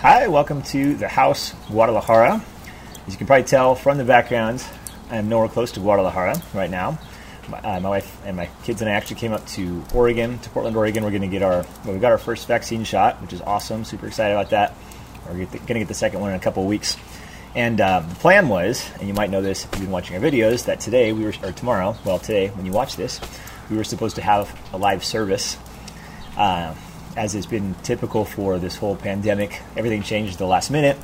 Hi, welcome to the house, Guadalajara. As you can probably tell from the background, I am nowhere close to Guadalajara right now. My, uh, my wife and my kids and I actually came up to Oregon, to Portland, Oregon. We're going to get our, well, we got our first vaccine shot, which is awesome. Super excited about that. We're going to get the second one in a couple weeks. And uh, the plan was, and you might know this if you've been watching our videos, that today we were, or tomorrow, well, today when you watch this, we were supposed to have a live service. Uh, as has been typical for this whole pandemic, everything changed at the last minute.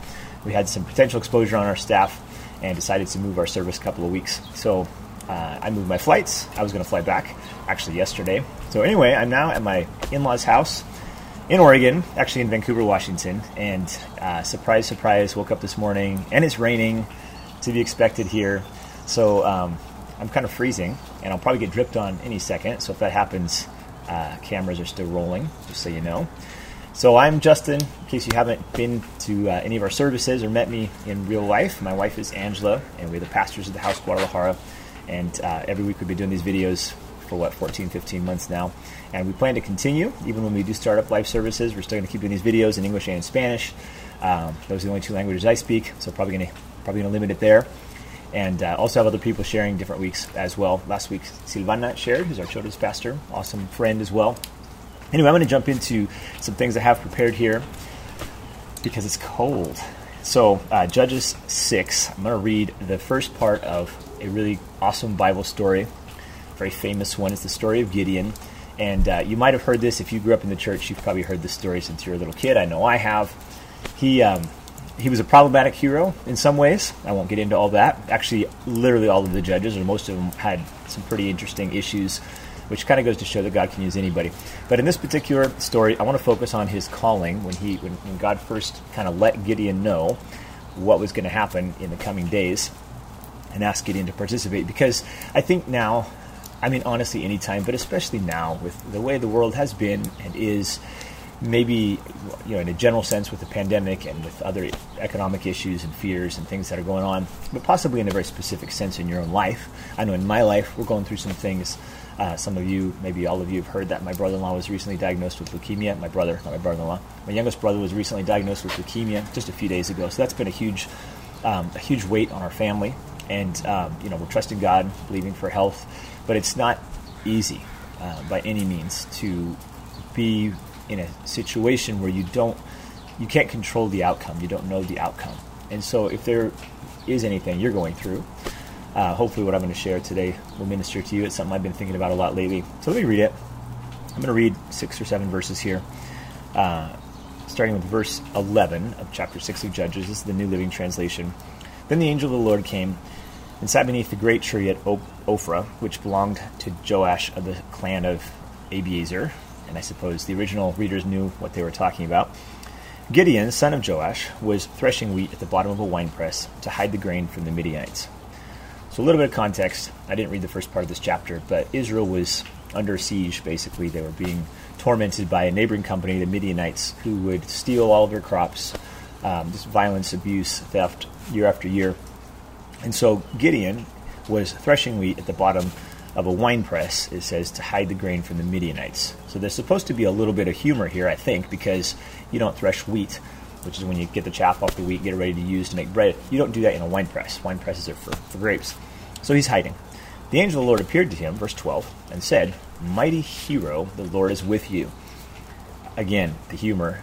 We had some potential exposure on our staff and decided to move our service a couple of weeks. So uh, I moved my flights. I was going to fly back actually yesterday. So anyway, I'm now at my in-laws' house in Oregon, actually in Vancouver, Washington. And uh, surprise, surprise, woke up this morning and it's raining to be expected here. So um, I'm kind of freezing and I'll probably get dripped on any second. So if that happens, uh, cameras are still rolling, just so you know. So I'm Justin. In case you haven't been to uh, any of our services or met me in real life, my wife is Angela, and we're the pastors of the House Guadalajara. And uh, every week we've been doing these videos for what 14, 15 months now, and we plan to continue even when we do start up live services. We're still going to keep doing these videos in English and Spanish. Um, those are the only two languages I speak, so probably going to probably going to limit it there. And uh, also have other people sharing different weeks as well. Last week, Silvana shared, who's our children's pastor, awesome friend as well. Anyway, I'm going to jump into some things I have prepared here because it's cold. So, uh, Judges 6, I'm going to read the first part of a really awesome Bible story, very famous one. It's the story of Gideon. And uh, you might have heard this if you grew up in the church. You've probably heard this story since you were a little kid. I know I have. He um, he was a problematic hero in some ways. I won't get into all that. Actually, literally all of the judges, or most of them, had some pretty interesting issues, which kind of goes to show that God can use anybody. But in this particular story, I want to focus on his calling when he when, when God first kind of let Gideon know what was going to happen in the coming days and ask Gideon to participate. Because I think now, I mean, honestly, anytime, but especially now with the way the world has been and is maybe you know in a general sense with the pandemic and with other economic issues and fears and things that are going on but possibly in a very specific sense in your own life. I know in my life we're going through some things uh, some of you maybe all of you have heard that my brother-in-law was recently diagnosed with leukemia. My brother not my brother-in-law. My youngest brother was recently diagnosed with leukemia just a few days ago. So that's been a huge um, a huge weight on our family. And um, you know we're trusting god believing for health but it's not easy uh, by any means to be in a situation where you don't you can't control the outcome. You don't know the outcome. And so if there is anything you're going through uh, hopefully what i'm going to share today will minister to you. It's something i've been thinking about a lot lately. So let me read it. I'm going to read six or seven verses here uh, starting with verse 11 of chapter 6 of judges. This is the new living translation. Then the angel of the lord came and sat beneath the great tree at ophrah which belonged to joash of the clan of abiezer and I suppose the original readers knew what they were talking about. Gideon, son of Joash, was threshing wheat at the bottom of a winepress to hide the grain from the Midianites. So, a little bit of context. I didn't read the first part of this chapter, but Israel was under siege, basically. They were being tormented by a neighboring company, the Midianites, who would steal all of their crops, um, just violence, abuse, theft, year after year. And so, Gideon was threshing wheat at the bottom of a wine press, it says, to hide the grain from the Midianites. So there's supposed to be a little bit of humor here, I think, because you don't thresh wheat, which is when you get the chaff off the wheat, get it ready to use to make bread. You don't do that in a wine press. Wine presses are for, for grapes. So he's hiding. The angel of the Lord appeared to him, verse 12, and said, Mighty hero, the Lord is with you. Again, the humor.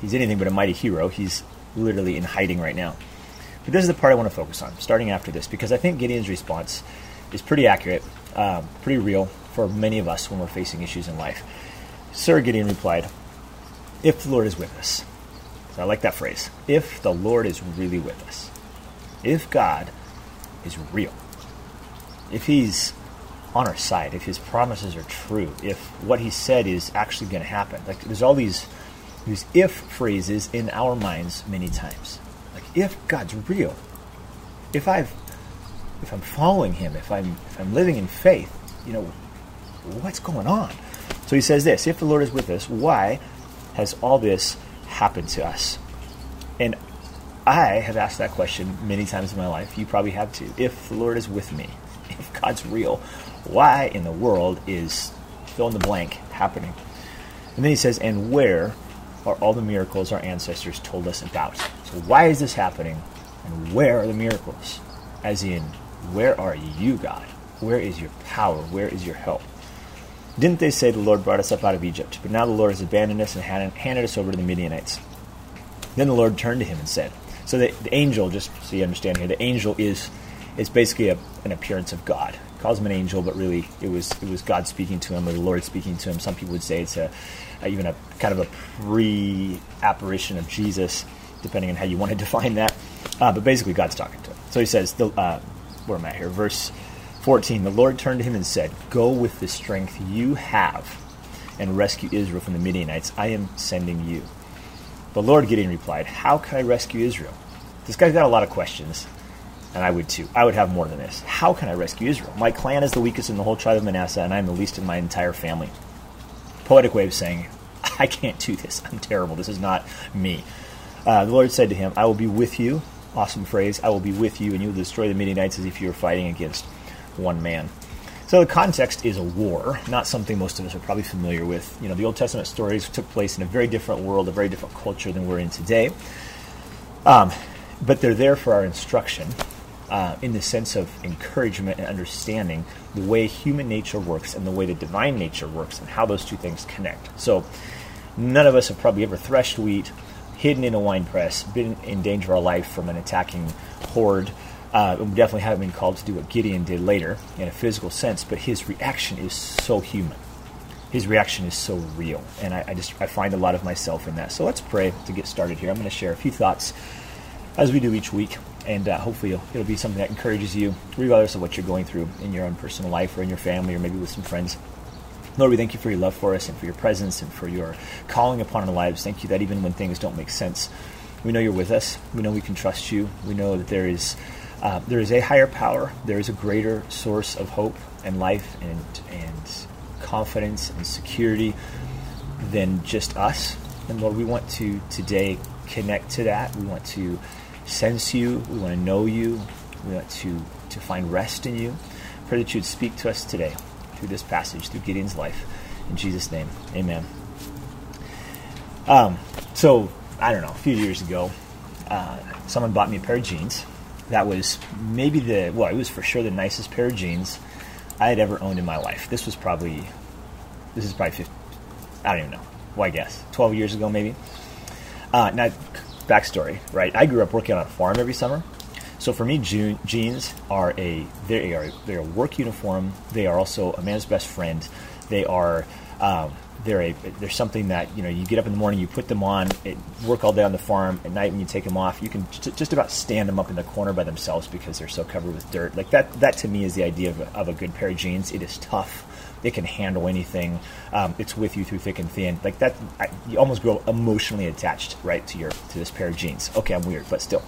He's anything but a mighty hero. He's literally in hiding right now. But this is the part I want to focus on, starting after this, because I think Gideon's response is pretty accurate um, pretty real for many of us when we're facing issues in life. Sir Gideon replied, If the Lord is with us. So I like that phrase. If the Lord is really with us. If God is real. If He's on our side, if His promises are true, if what He said is actually going to happen. Like there's all these these if phrases in our minds many times. Like if God's real, if I've if I'm following him, if I'm if I'm living in faith, you know, what's going on? So he says this, if the Lord is with us, why has all this happened to us? And I have asked that question many times in my life. You probably have too. If the Lord is with me, if God's real, why in the world is fill in the blank happening? And then he says, and where are all the miracles our ancestors told us about. So, why is this happening? And where are the miracles? As in, where are you, God? Where is your power? Where is your help? Didn't they say the Lord brought us up out of Egypt? But now the Lord has abandoned us and handed us over to the Midianites. Then the Lord turned to him and said, So the, the angel, just so you understand here, the angel is is basically a, an appearance of God. Calls him an angel, but really it was it was God speaking to him or the Lord speaking to him. Some people would say it's a, a even a kind of a pre-apparition of Jesus, depending on how you want to define that. Uh, but basically, God's talking to him. So he says, the, uh, where I'm I here? Verse 14 The Lord turned to him and said, Go with the strength you have and rescue Israel from the Midianites. I am sending you. The Lord Gideon replied, How can I rescue Israel? This guy's got a lot of questions, and I would too. I would have more than this. How can I rescue Israel? My clan is the weakest in the whole tribe of Manasseh, and I am the least in my entire family. Poetic way of saying, I can't do this. I'm terrible. This is not me. Uh, the Lord said to him, I will be with you. Awesome phrase. I will be with you, and you will destroy the Midianites as if you were fighting against one man. So the context is a war, not something most of us are probably familiar with. You know, the Old Testament stories took place in a very different world, a very different culture than we're in today. Um, but they're there for our instruction uh, in the sense of encouragement and understanding the way human nature works and the way the divine nature works and how those two things connect. So none of us have probably ever threshed wheat, hidden in a wine press, been in danger of our life from an attacking horde uh, we definitely haven't been called to do what Gideon did later in a physical sense, but his reaction is so human. His reaction is so real, and I, I just I find a lot of myself in that. So let's pray to get started here. I'm going to share a few thoughts as we do each week, and uh, hopefully it'll be something that encourages you, regardless of what you're going through in your own personal life or in your family or maybe with some friends. Lord, we thank you for your love for us and for your presence and for your calling upon our lives. Thank you that even when things don't make sense, we know you're with us. We know we can trust you. We know that there is uh, there is a higher power. There is a greater source of hope and life and and confidence and security than just us. And Lord, we want to today connect to that. We want to sense you. We want to know you. We want to to find rest in you. Pray that you would speak to us today through this passage, through Gideon's life. In Jesus' name, Amen. Um, so I don't know. A few years ago, uh, someone bought me a pair of jeans that was maybe the well, it was for sure the nicest pair of jeans I had ever owned in my life. This was probably this is probably 50, I don't even know. Well, I guess 12 years ago maybe. Uh, now, backstory, right? I grew up working on a farm every summer, so for me, jeans are a they are they're a work uniform. They are also a man's best friend. They are um, they're a they're something that you know you get up in the morning, you put them on, it, work all day on the farm. At night when you take them off, you can just about stand them up in the corner by themselves because they're so covered with dirt. Like that that to me is the idea of a, of a good pair of jeans. It is tough. It can handle anything. Um, it's with you through thick and thin. Like that, I, you almost grow emotionally attached, right, to your to this pair of jeans. Okay, I'm weird, but still.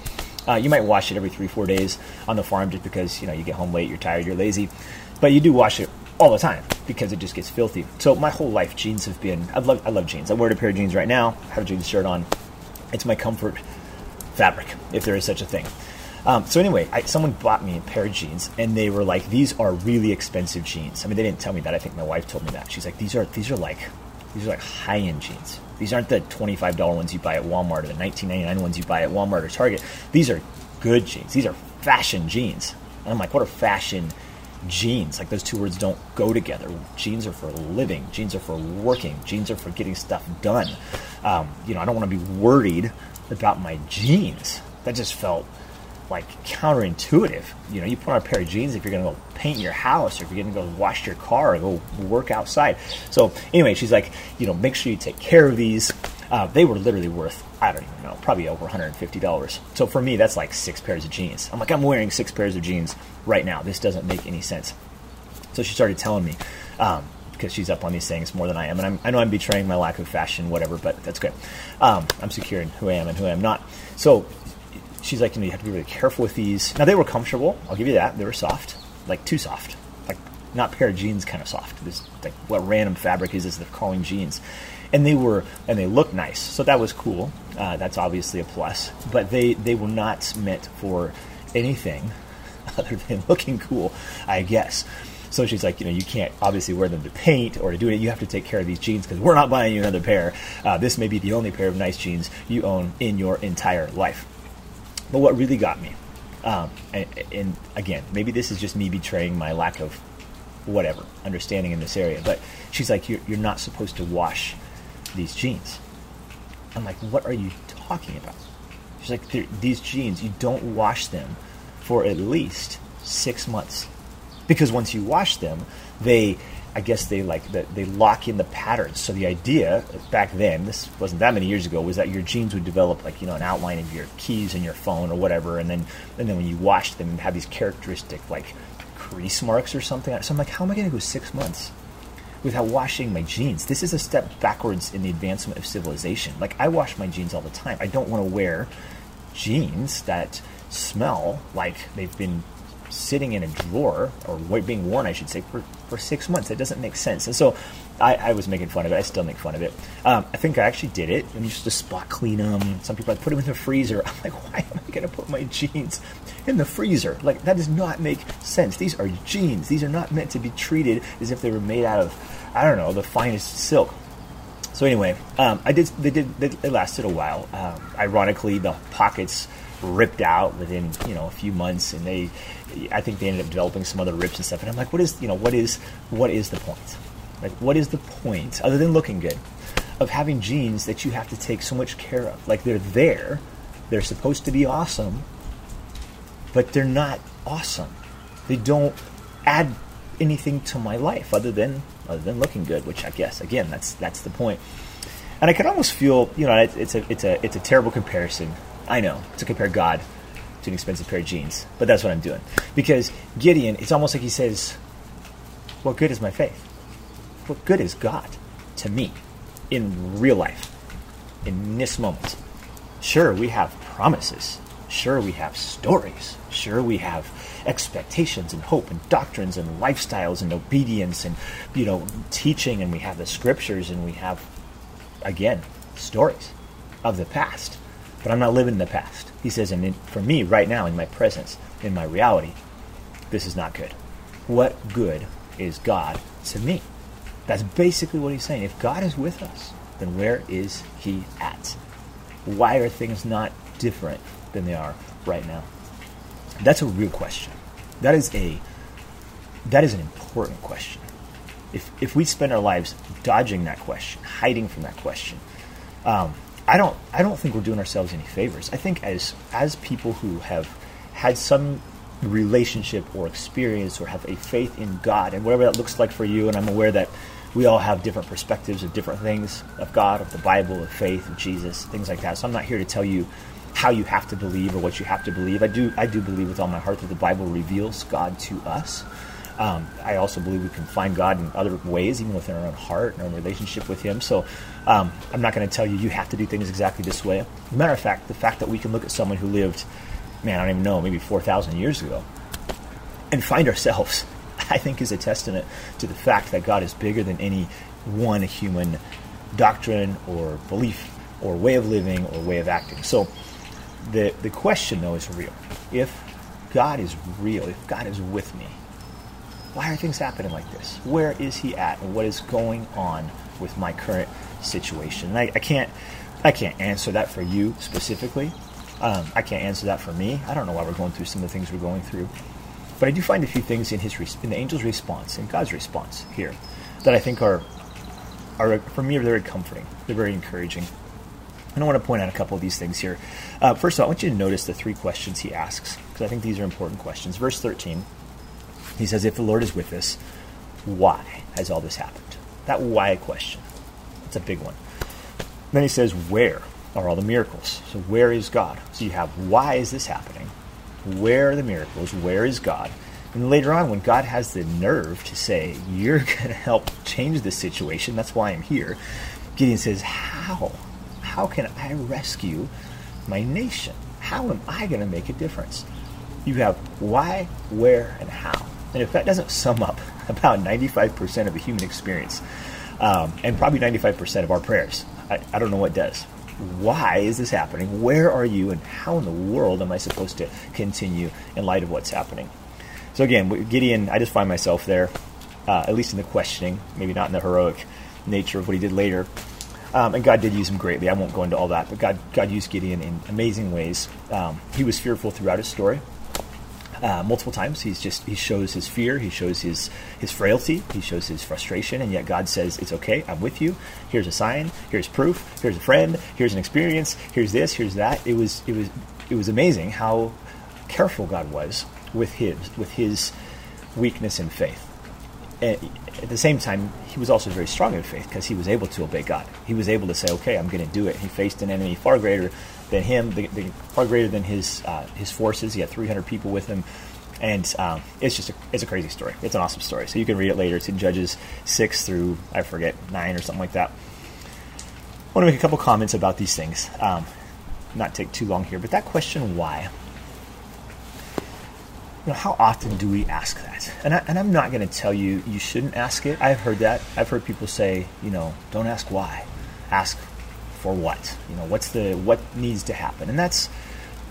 Uh, you might wash it every three, four days on the farm just because you know you get home late, you're tired, you're lazy, but you do wash it all the time because it just gets filthy. So my whole life, jeans have been. I love. I love jeans. I wear a pair of jeans right now. I have a jeans shirt on. It's my comfort fabric, if there is such a thing. Um, so anyway, I, someone bought me a pair of jeans, and they were like, "These are really expensive jeans." I mean, they didn't tell me that. I think my wife told me that. She's like, "These are these are like these are like high end jeans. These aren't the twenty five dollar ones you buy at Walmart or the nineteen ninety nine ones you buy at Walmart or Target. These are good jeans. These are fashion jeans." And I'm like, "What are fashion?" jeans. Like those two words don't go together. Jeans are for living. Jeans are for working. Jeans are for getting stuff done. Um, you know, I don't want to be worried about my jeans. That just felt like counterintuitive. You know, you put on a pair of jeans if you're going to go paint your house or if you're going to go wash your car or go work outside. So anyway, she's like, you know, make sure you take care of these. Uh, they were literally worth I don't even know, probably over $150. So for me, that's like six pairs of jeans. I'm like, I'm wearing six pairs of jeans right now. This doesn't make any sense. So she started telling me, um, because she's up on these things more than I am. And I'm, i know I'm betraying my lack of fashion, whatever, but that's good. Um, I'm secure in who I am and who I am not. So she's like, you know, you have to be really careful with these. Now, they were comfortable. I'll give you that. They were soft, like too soft. Like not pair of jeans kind of soft. This, like, what random fabric is this they're calling jeans? and they were and they looked nice, so that was cool. Uh, that's obviously a plus. But they they were not meant for anything other than looking cool, I guess. So she's like, you know, you can't obviously wear them to paint or to do it. You have to take care of these jeans because we're not buying you another pair. Uh, this may be the only pair of nice jeans you own in your entire life. But what really got me, um, and, and again, maybe this is just me betraying my lack of whatever understanding in this area, but she's like, you're, you're not supposed to wash these jeans. I'm like, what are you talking about? She's like, these jeans, you don't wash them for at least six months. Because once you wash them, they, I guess they like, that they lock in the patterns. So the idea back then, this wasn't that many years ago, was that your jeans would develop like, you know, an outline of your keys in your phone or whatever. And then, and then when you washed them, have these characteristic like crease marks or something. So I'm like, how am I going to go six months without washing my jeans. This is a step backwards in the advancement of civilization. Like, I wash my jeans all the time. I don't want to wear jeans that smell like they've been sitting in a drawer or being worn, I should say, for, for six months. That doesn't make sense. And so I, I was making fun of it. I still make fun of it. Um, I think I actually did it and used to spot clean them. Some people like put them in the freezer. I'm like, why am I going to put my jeans in the freezer? Like that does not make sense. These are jeans. These are not meant to be treated as if they were made out of, I don't know, the finest silk. So anyway, um, I did. They did. They, lasted a while. Um, ironically, the pockets ripped out within you know a few months, and they, I think they ended up developing some other rips and stuff. And I'm like, what is you know what is what is the point? Like, what is the point other than looking good of having jeans that you have to take so much care of? Like they're there, they're supposed to be awesome, but they're not awesome. They don't add anything to my life other than other than looking good, which I guess again that's that's the point. And I can almost feel, you know, it's a it's a it's a terrible comparison. I know to compare God to an expensive pair of jeans, but that's what I'm doing because Gideon. It's almost like he says, "What good is my faith? What good is God to me in real life in this moment?" Sure, we have promises. Sure, we have stories. Sure, we have expectations and hope and doctrines and lifestyles and obedience and you know teaching and we have the scriptures and we have again stories of the past but i'm not living in the past. He says and for me right now in my presence in my reality this is not good. What good is god to me? That's basically what he's saying. If god is with us then where is he at? Why are things not different than they are right now? That's a real question. That is a that is an important question. If if we spend our lives dodging that question, hiding from that question, um, I don't I don't think we're doing ourselves any favors. I think as as people who have had some relationship or experience or have a faith in God and whatever that looks like for you, and I'm aware that we all have different perspectives of different things of God, of the Bible, of faith, of Jesus, things like that. So I'm not here to tell you how you have to believe or what you have to believe. I do I do believe with all my heart that the Bible reveals God to us. Um, I also believe we can find God in other ways, even within our own heart and our relationship with Him. So um, I'm not going to tell you you have to do things exactly this way. matter of fact, the fact that we can look at someone who lived, man, I don't even know, maybe 4,000 years ago, and find ourselves, I think, is a testament to the fact that God is bigger than any one human doctrine or belief or way of living or way of acting. So the, the question, though, is real. If God is real, if God is with me, why are things happening like this? Where is He at, and what is going on with my current situation? And I, I can't, I can't answer that for you specifically. Um, I can't answer that for me. I don't know why we're going through some of the things we're going through, but I do find a few things in his in the angel's response, in God's response here, that I think are are for me are very comforting. They're very encouraging. And I want to point out a couple of these things here. Uh, first of all, I want you to notice the three questions he asks, because I think these are important questions. Verse 13, he says, If the Lord is with us, why has all this happened? That why question. It's a big one. Then he says, Where are all the miracles? So, where is God? So, you have why is this happening? Where are the miracles? Where is God? And later on, when God has the nerve to say, You're going to help change this situation, that's why I'm here, Gideon says, How? how can I rescue my nation? How am I going to make a difference? You have why, where, and how. And if that doesn't sum up about 95% of the human experience, um, and probably 95% of our prayers, I, I don't know what does. Why is this happening? Where are you? And how in the world am I supposed to continue in light of what's happening? So again, Gideon, I just find myself there, uh, at least in the questioning, maybe not in the heroic nature of what he did later. Um, and God did use him greatly. I won't go into all that, but God, God used Gideon in amazing ways. Um, he was fearful throughout his story. Uh, multiple times, he's just he shows his fear, he shows his his frailty, he shows his frustration, and yet God says, "It's okay, I'm with you. Here's a sign, here's proof, here's a friend, here's an experience, here's this, here's that." It was it was it was amazing how careful God was with his with his weakness in faith. And at the same time, he was also very strong in faith because he was able to obey God. He was able to say, "Okay, I'm going to do it." He faced an enemy far greater than him, the, the, far greater than his uh, his forces. He had 300 people with him, and um, it's just a, it's a crazy story. It's an awesome story. So you can read it later. It's in Judges six through I forget nine or something like that. I want to make a couple comments about these things. Um, not take too long here, but that question why you know, how often do we ask that? And, I, and I'm not going to tell you you shouldn't ask it. I've heard that. I've heard people say, you know, don't ask why, ask for what. You know, what's the what needs to happen, and that's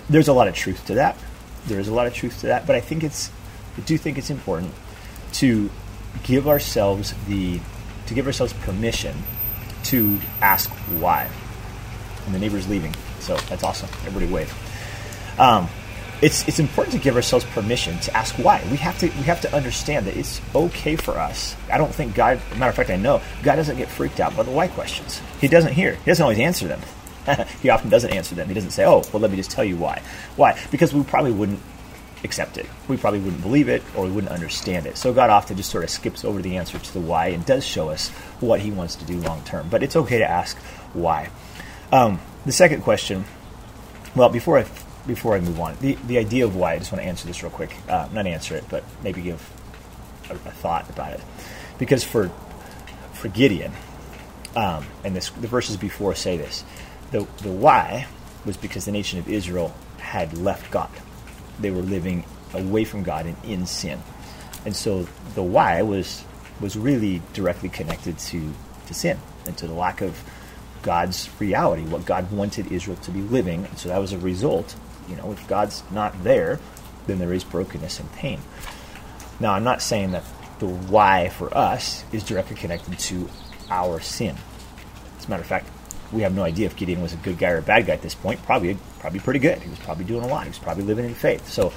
there's a lot of truth to that. There is a lot of truth to that, but I think it's I do think it's important to give ourselves the to give ourselves permission to ask why. And the neighbor's leaving, so that's awesome. Everybody wave. Um, it's it's important to give ourselves permission to ask why. We have to we have to understand that it's okay for us. I don't think God. Matter of fact, I know God doesn't get freaked out by the why questions. He doesn't hear. He doesn't always answer them. he often doesn't answer them. He doesn't say, "Oh, well, let me just tell you why." Why? Because we probably wouldn't accept it. We probably wouldn't believe it, or we wouldn't understand it. So God often just sort of skips over the answer to the why and does show us what He wants to do long term. But it's okay to ask why. Um, the second question. Well, before I before I move on, the, the idea of why, I just want to answer this real quick. Uh, not answer it, but maybe give a, a, thought about it. Because for, for Gideon, um, and this, the verses before say this, the, the why was because the nation of Israel had left God. They were living away from God and in sin. And so the why was, was really directly connected to, to sin and to the lack of God's reality, what God wanted Israel to be living. And so that was a result you know, if God's not there, then there is brokenness and pain. Now, I'm not saying that the why for us is directly connected to our sin. As a matter of fact, we have no idea if Gideon was a good guy or a bad guy at this point. Probably, probably pretty good. He was probably doing a lot. He was probably living in faith. So,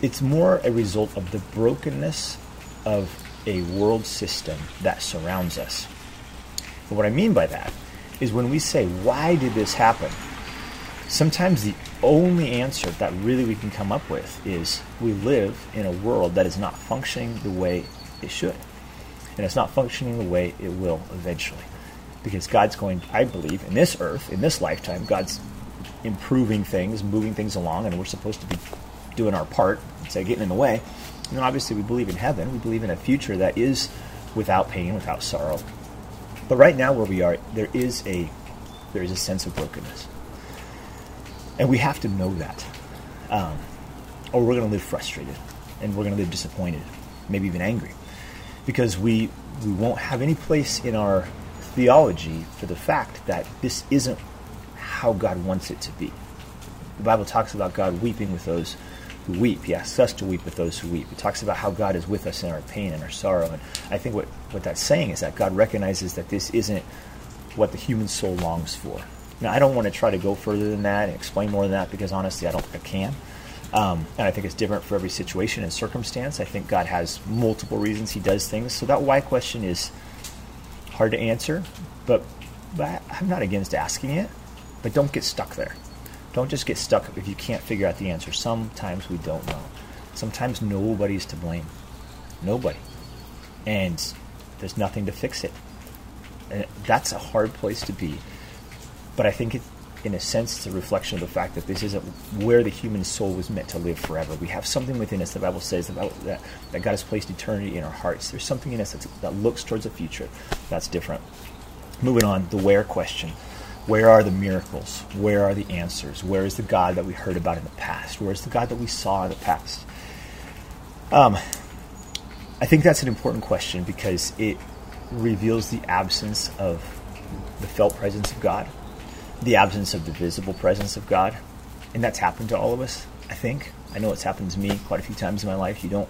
it's more a result of the brokenness of a world system that surrounds us. And what I mean by that is when we say, "Why did this happen?" Sometimes the only answer that really we can come up with is we live in a world that is not functioning the way it should. And it's not functioning the way it will eventually. Because God's going, I believe, in this earth, in this lifetime, God's improving things, moving things along, and we're supposed to be doing our part instead of getting in the way. And obviously we believe in heaven. We believe in a future that is without pain, without sorrow. But right now where we are, there is a there is a sense of brokenness. And we have to know that. Um, or we're going to live frustrated and we're going to live disappointed, maybe even angry. Because we, we won't have any place in our theology for the fact that this isn't how God wants it to be. The Bible talks about God weeping with those who weep. He asks us to weep with those who weep. It talks about how God is with us in our pain and our sorrow. And I think what, what that's saying is that God recognizes that this isn't what the human soul longs for. Now, I don't want to try to go further than that and explain more than that because honestly, I don't think I can. Um, and I think it's different for every situation and circumstance. I think God has multiple reasons He does things. So that why question is hard to answer, but, but I'm not against asking it. But don't get stuck there. Don't just get stuck if you can't figure out the answer. Sometimes we don't know. Sometimes nobody's to blame. Nobody. And there's nothing to fix it. And that's a hard place to be but I think it, in a sense, it's a reflection of the fact that this isn't where the human soul was meant to live forever. We have something within us. The Bible says that, that, that God has placed eternity in our hearts. There's something in us that looks towards the future that's different. Moving on, the where question. Where are the miracles? Where are the answers? Where is the God that we heard about in the past? Where is the God that we saw in the past? Um, I think that's an important question because it reveals the absence of the felt presence of God the absence of the visible presence of God. And that's happened to all of us, I think. I know it's happened to me quite a few times in my life. You don't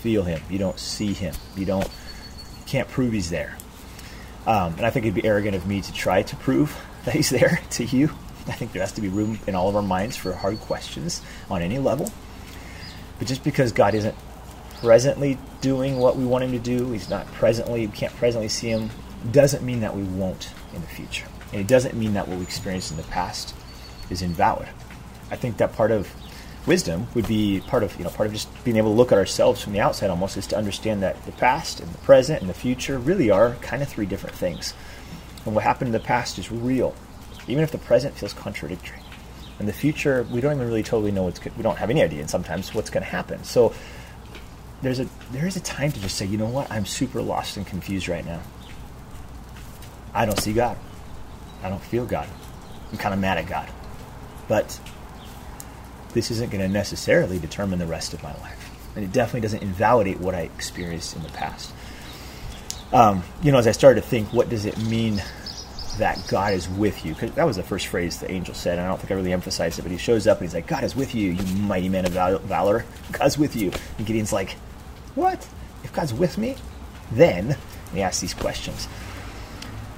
feel him. You don't see him. You don't you can't prove he's there. Um, and I think it'd be arrogant of me to try to prove that he's there to you. I think there has to be room in all of our minds for hard questions on any level. But just because God isn't presently doing what we want him to do, he's not presently, we can't presently see him, doesn't mean that we won't in the future. And it doesn't mean that what we experienced in the past is invalid. I think that part of wisdom would be part of you know part of just being able to look at ourselves from the outside almost is to understand that the past and the present and the future really are kind of three different things. And what happened in the past is real, even if the present feels contradictory. And the future, we don't even really totally know what's we don't have any idea, and sometimes what's going to happen. So there's a there is a time to just say, you know what, I'm super lost and confused right now. I don't see God. I don't feel God. I'm kind of mad at God. But this isn't going to necessarily determine the rest of my life. And it definitely doesn't invalidate what I experienced in the past. Um, you know, as I started to think, what does it mean that God is with you? Because that was the first phrase the angel said, and I don't think I really emphasized it, but he shows up and he's like, God is with you, you mighty man of valor. God's with you. And Gideon's like, what? If God's with me, then, he asks these questions.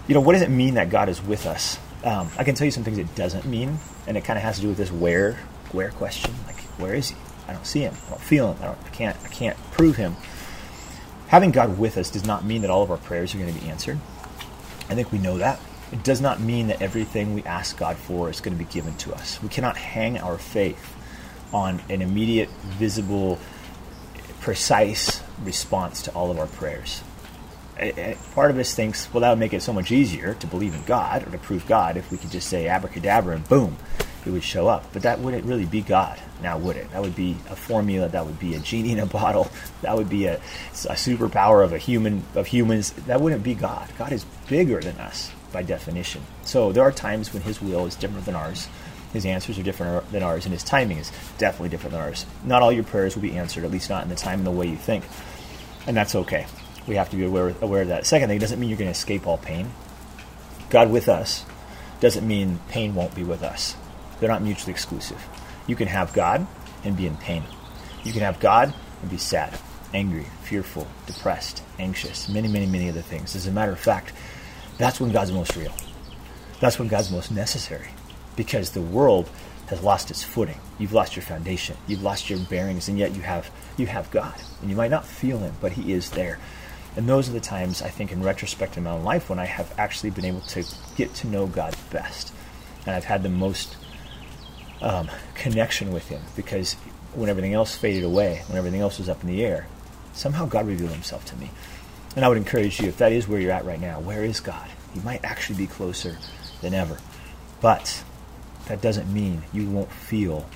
You know, what does it mean that God is with us? Um, I can tell you some things it doesn't mean, and it kind of has to do with this where where question. Like, where is he? I don't see him. I don't feel him. I, don't, I can't. I can't prove him. Having God with us does not mean that all of our prayers are going to be answered. I think we know that. It does not mean that everything we ask God for is going to be given to us. We cannot hang our faith on an immediate, visible, precise response to all of our prayers. Part of us thinks, well, that would make it so much easier to believe in God or to prove God if we could just say abracadabra and boom, it would show up. But that wouldn't really be God, now would it? That would be a formula. That would be a genie in a bottle. That would be a, a superpower of a human of humans. That wouldn't be God. God is bigger than us by definition. So there are times when His will is different than ours. His answers are different than ours, and His timing is definitely different than ours. Not all your prayers will be answered, at least not in the time and the way you think, and that's okay. We have to be aware, aware of that. Second thing, it doesn't mean you're going to escape all pain. God with us doesn't mean pain won't be with us. They're not mutually exclusive. You can have God and be in pain. You can have God and be sad, angry, fearful, depressed, anxious, many, many, many other things. As a matter of fact, that's when God's most real. That's when God's most necessary. Because the world has lost its footing. You've lost your foundation. You've lost your bearings, and yet you have you have God. And you might not feel him, but he is there. And those are the times I think in retrospect in my own life when I have actually been able to get to know God best. And I've had the most um, connection with Him because when everything else faded away, when everything else was up in the air, somehow God revealed Himself to me. And I would encourage you, if that is where you're at right now, where is God? He might actually be closer than ever. But that doesn't mean you won't feel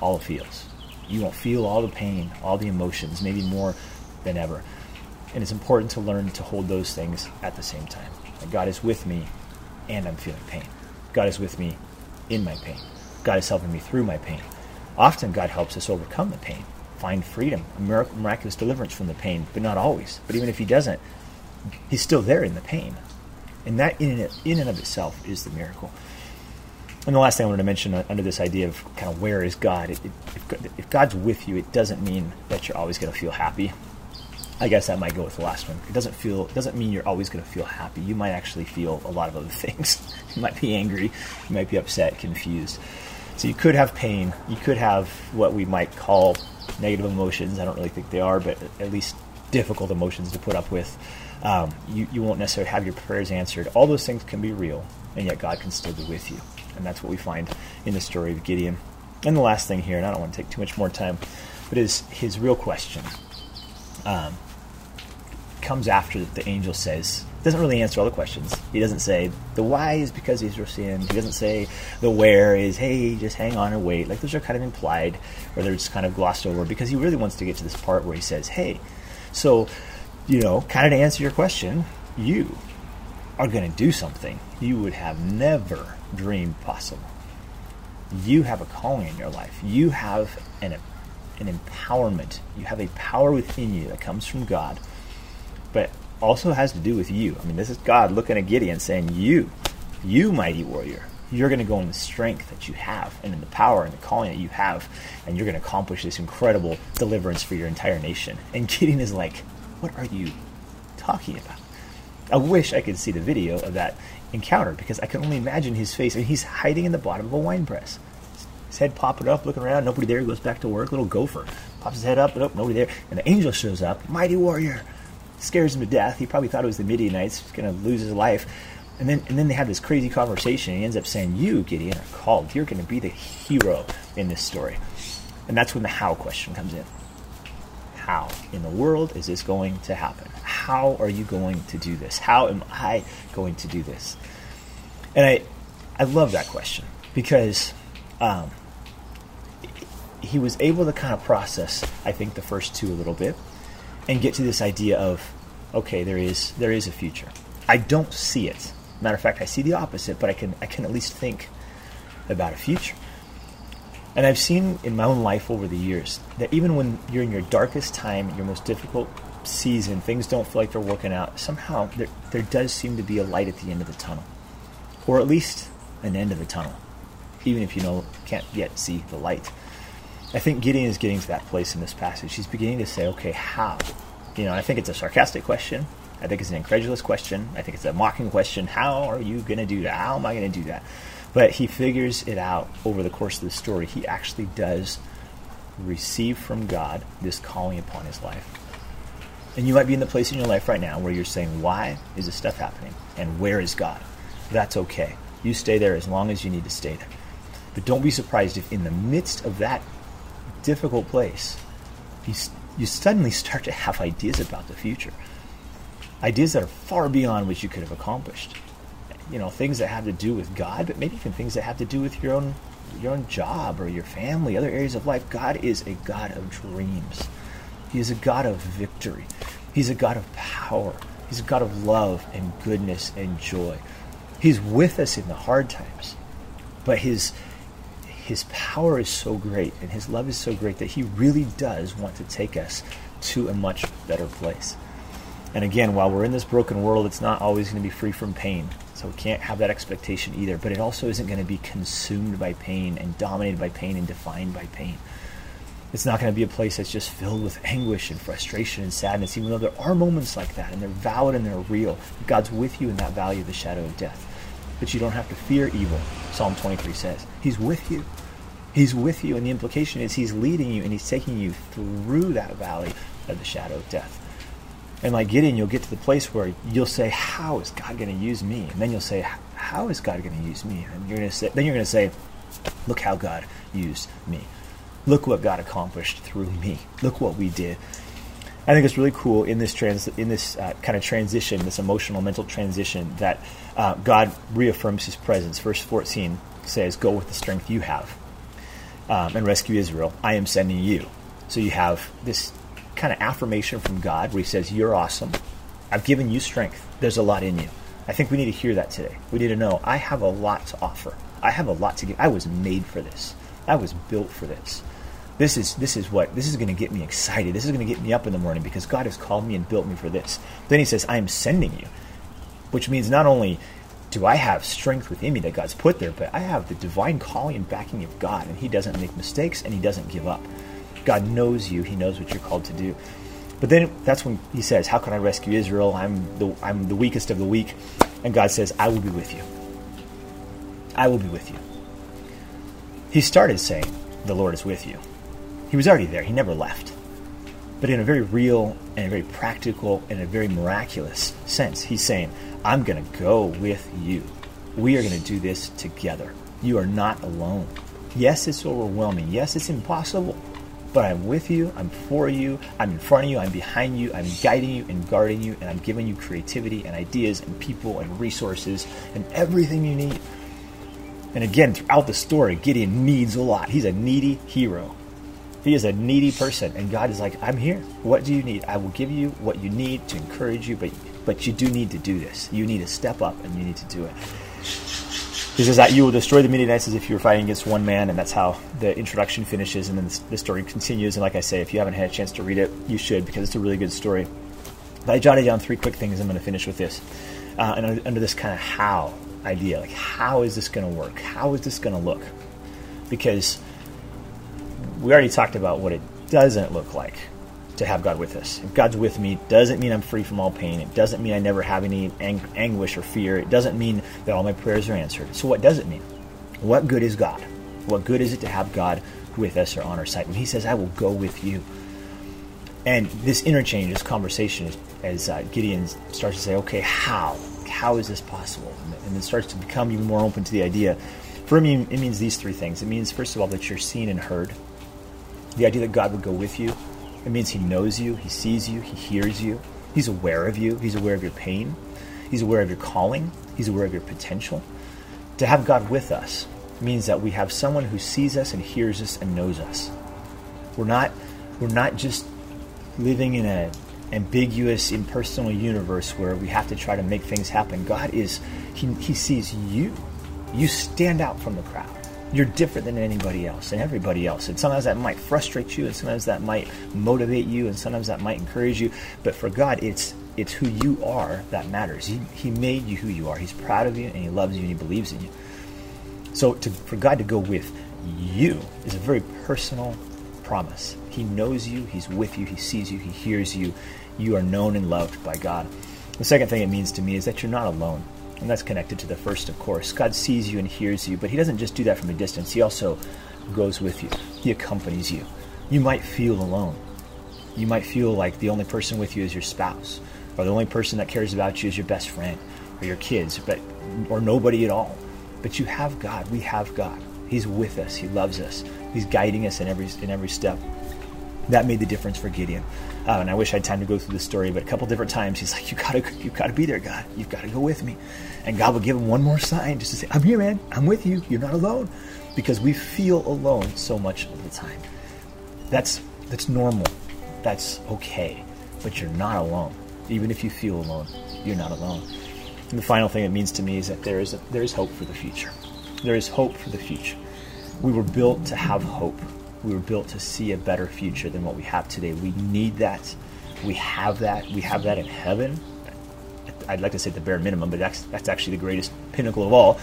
all the feels. You won't feel all the pain, all the emotions, maybe more than ever. And it's important to learn to hold those things at the same time. God is with me and I'm feeling pain. God is with me in my pain. God is helping me through my pain. Often, God helps us overcome the pain, find freedom, a miraculous deliverance from the pain, but not always. But even if He doesn't, He's still there in the pain. And that, in and, of itself, is the miracle. And the last thing I wanted to mention under this idea of kind of where is God, it, it, if, if God's with you, it doesn't mean that you're always going to feel happy. I guess that might go with the last one. It doesn't feel it doesn't mean you're always going to feel happy. You might actually feel a lot of other things. you might be angry, you might be upset, confused. So you could have pain. You could have what we might call negative emotions. I don't really think they are, but at least difficult emotions to put up with. Um, you, you won't necessarily have your prayers answered. All those things can be real, and yet God can still be with you. And that's what we find in the story of Gideon. And the last thing here, and I don't want to take too much more time, but is his real question. Um, comes after the angel says, doesn't really answer all the questions. He doesn't say the why is because Israel sinned. He doesn't say the where is hey just hang on and wait. Like those are kind of implied or they're just kind of glossed over because he really wants to get to this part where he says hey, so you know kind of to answer your question, you are going to do something you would have never dreamed possible. You have a calling in your life. You have an an empowerment. You have a power within you that comes from God, but also has to do with you. I mean, this is God looking at Gideon saying, You, you mighty warrior, You're going to go in the strength that you have and in the power and the calling that you have, and you're going to accomplish this incredible deliverance for your entire nation. And Gideon is like, What are you talking about? I wish I could see the video of that encounter because I can only imagine his face. And he's hiding in the bottom of a wine press. His head popping up, looking around, nobody there. He goes back to work. Little gopher pops his head up, oh, nobody there. And the angel shows up, mighty warrior, scares him to death. He probably thought it was the Midianites. He's going to lose his life. And then, and then they have this crazy conversation. He ends up saying, "You, Gideon, are called. You're going to be the hero in this story." And that's when the how question comes in. How in the world is this going to happen? How are you going to do this? How am I going to do this? And I, I love that question because um, he was able to kind of process, I think, the first two a little bit, and get to this idea of, okay, there is there is a future. I don't see it. Matter of fact, I see the opposite, but I can I can at least think about a future. And I've seen in my own life over the years that even when you're in your darkest time, your most difficult season, things don't feel like they're working out, somehow there, there does seem to be a light at the end of the tunnel. Or at least an end of the tunnel, even if you know can't yet see the light. I think Gideon is getting to that place in this passage. He's beginning to say, okay, how? You know, I think it's a sarcastic question. I think it's an incredulous question. I think it's a mocking question. How are you going to do that? How am I going to do that? But he figures it out over the course of the story. He actually does receive from God this calling upon his life. And you might be in the place in your life right now where you're saying, Why is this stuff happening? And where is God? That's okay. You stay there as long as you need to stay there. But don't be surprised if, in the midst of that difficult place, you, you suddenly start to have ideas about the future. Ideas that are far beyond what you could have accomplished. You know, things that have to do with God, but maybe even things that have to do with your own your own job or your family, other areas of life. God is a God of dreams. He is a God of victory. He's a God of power. He's a God of love and goodness and joy. He's with us in the hard times. But his his power is so great and his love is so great that he really does want to take us to a much better place. And again, while we're in this broken world, it's not always going to be free from pain. So we can't have that expectation either. But it also isn't going to be consumed by pain and dominated by pain and defined by pain. It's not going to be a place that's just filled with anguish and frustration and sadness, even though there are moments like that and they're valid and they're real. God's with you in that valley of the shadow of death. But you don't have to fear evil, Psalm 23 says. He's with you. He's with you, and the implication is He's leading you and He's taking you through that valley of the shadow of death. And like Gideon, you'll get to the place where you'll say, "How is God going to use me?" And then you'll say, "How is God going to use me?" And you're going to say, then you're going to say, "Look how God used me. Look what God accomplished through me. Look what we did." I think it's really cool in this trans in this uh, kind of transition, this emotional mental transition, that uh, God reaffirms His presence. Verse 14 says, "Go with the strength you have." Um, and rescue Israel. I am sending you. So you have this kind of affirmation from God where He says, You're awesome. I've given you strength. There's a lot in you. I think we need to hear that today. We need to know I have a lot to offer. I have a lot to give. I was made for this. I was built for this. This is this is what this is going to get me excited. This is going to get me up in the morning because God has called me and built me for this. Then He says, "I am sending you," which means not only do I have strength within me that God's put there, but I have the divine calling and backing of God, and He doesn't make mistakes and He doesn't give up. God knows you, He knows what you're called to do. But then that's when He says, How can I rescue Israel? I'm the, I'm the weakest of the weak. And God says, I will be with you. I will be with you. He started saying, The Lord is with you. He was already there, He never left. But in a very real and a very practical and a very miraculous sense, He's saying, I'm going to go with you. We are going to do this together. You are not alone. Yes, it's overwhelming. Yes, it's impossible. But I'm with you. I'm for you. I'm in front of you. I'm behind you. I'm guiding you and guarding you. And I'm giving you creativity and ideas and people and resources and everything you need. And again, throughout the story, Gideon needs a lot. He's a needy hero. He is a needy person. And God is like, I'm here. What do you need? I will give you what you need to encourage you, but but you do need to do this. You need to step up and you need to do it. He says that you will destroy the Midianites as if you were fighting against one man, and that's how the introduction finishes, and then the story continues. And like I say, if you haven't had a chance to read it, you should because it's a really good story. But I jotted down three quick things. I'm going to finish with this, uh, and under this kind of how idea. Like, how is this going to work? How is this going to look? Because we already talked about what it doesn't look like to have God with us. If God's with me, doesn't mean I'm free from all pain. It doesn't mean I never have any ang- anguish or fear. It doesn't mean that all my prayers are answered. So, what does it mean? What good is God? What good is it to have God with us or on our side? When He says, I will go with you. And this interchange, this conversation, as, as uh, Gideon starts to say, okay, how? How is this possible? And then starts to become even more open to the idea. For me, it means these three things. It means, first of all, that you're seen and heard. The idea that God would go with you. It means He knows you, He sees you, He hears you, He's aware of you, He's aware of your pain, He's aware of your calling, He's aware of your potential. To have God with us means that we have someone who sees us and hears us and knows us. We're not we're not just living in an ambiguous, impersonal universe where we have to try to make things happen. God is He, he sees you. You stand out from the crowd. You're different than anybody else and everybody else. And sometimes that might frustrate you, and sometimes that might motivate you, and sometimes that might encourage you. But for God, it's it's who you are that matters. He, he made you who you are. He's proud of you, and He loves you, and He believes in you. So to, for God to go with you is a very personal promise. He knows you, He's with you, He sees you, He hears you. You are known and loved by God. The second thing it means to me is that you're not alone. And that's connected to the first, of course. God sees you and hears you, but He doesn't just do that from a distance. He also goes with you, He accompanies you. You might feel alone. You might feel like the only person with you is your spouse, or the only person that cares about you is your best friend, or your kids, but or nobody at all. But you have God. We have God. He's with us. He loves us. He's guiding us in every in every step. That made the difference for Gideon. Uh, and I wish I had time to go through the story, but a couple different times he's like, "You gotta, you gotta be there, God. You've got to go with me." And God will give him one more sign just to say, "I'm here, man. I'm with you. You're not alone," because we feel alone so much of the time. That's that's normal. That's okay. But you're not alone. Even if you feel alone, you're not alone. And the final thing it means to me is that there is a, there is hope for the future. There is hope for the future. We were built to have hope. We were built to see a better future than what we have today. We need that. We have that. We have that in heaven. I'd like to say the bare minimum, but that's that's actually the greatest pinnacle of all.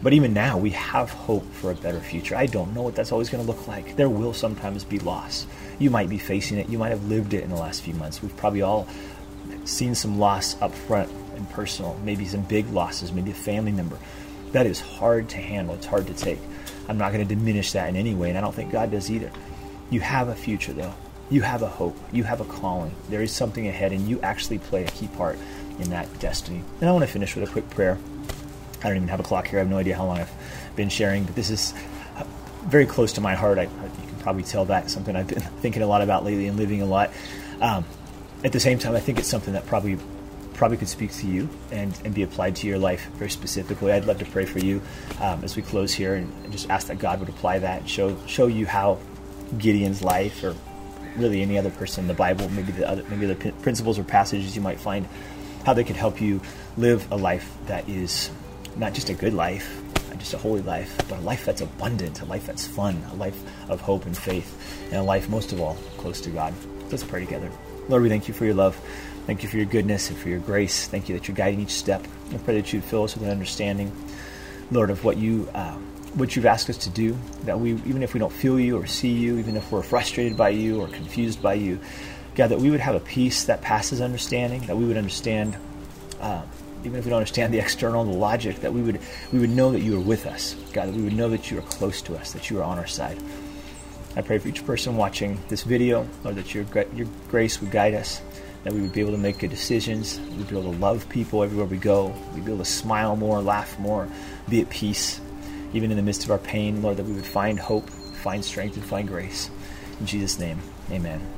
But even now, we have hope for a better future. I don't know what that's always going to look like. There will sometimes be loss. You might be facing it. You might have lived it in the last few months. We've probably all seen some loss up front and personal, maybe some big losses, maybe a family member. That is hard to handle. It's hard to take. I'm not going to diminish that in any way, and I don't think God does either. You have a future, though. You have a hope. You have a calling. There is something ahead, and you actually play a key part in that destiny. And I want to finish with a quick prayer. I don't even have a clock here. I have no idea how long I've been sharing, but this is very close to my heart. I, you can probably tell that something I've been thinking a lot about lately and living a lot. Um, at the same time, I think it's something that probably probably could speak to you and, and be applied to your life very specifically. I'd love to pray for you um, as we close here and, just ask that God would apply that and show show you how Gideon's life or really any other person in the Bible, maybe the other maybe the principles or passages you might find, how they could help you live a life that is not just a good life, not just a holy life, but a life that's abundant, a life that's fun, a life of hope and faith, and a life most of all close to God. Let's pray together. Lord, we thank you for your love. Thank you for your goodness and for your grace. Thank you that you're guiding each step. I pray that you'd fill us with an understanding, Lord, of what you uh, what you've asked us to do. That we, even if we don't feel you or see you, even if we're frustrated by you or confused by you, God, that we would have a peace that passes understanding. That we would understand, uh, even if we don't understand the external, the logic, that we would we would know that you are with us, God. That we would know that you are close to us, that you are on our side. I pray for each person watching this video, Lord, that your your grace would guide us that we would be able to make good decisions, we'd be able to love people everywhere we go, we'd be able to smile more, laugh more, be at peace, even in the midst of our pain, Lord, that we would find hope, find strength, and find grace. In Jesus' name, amen.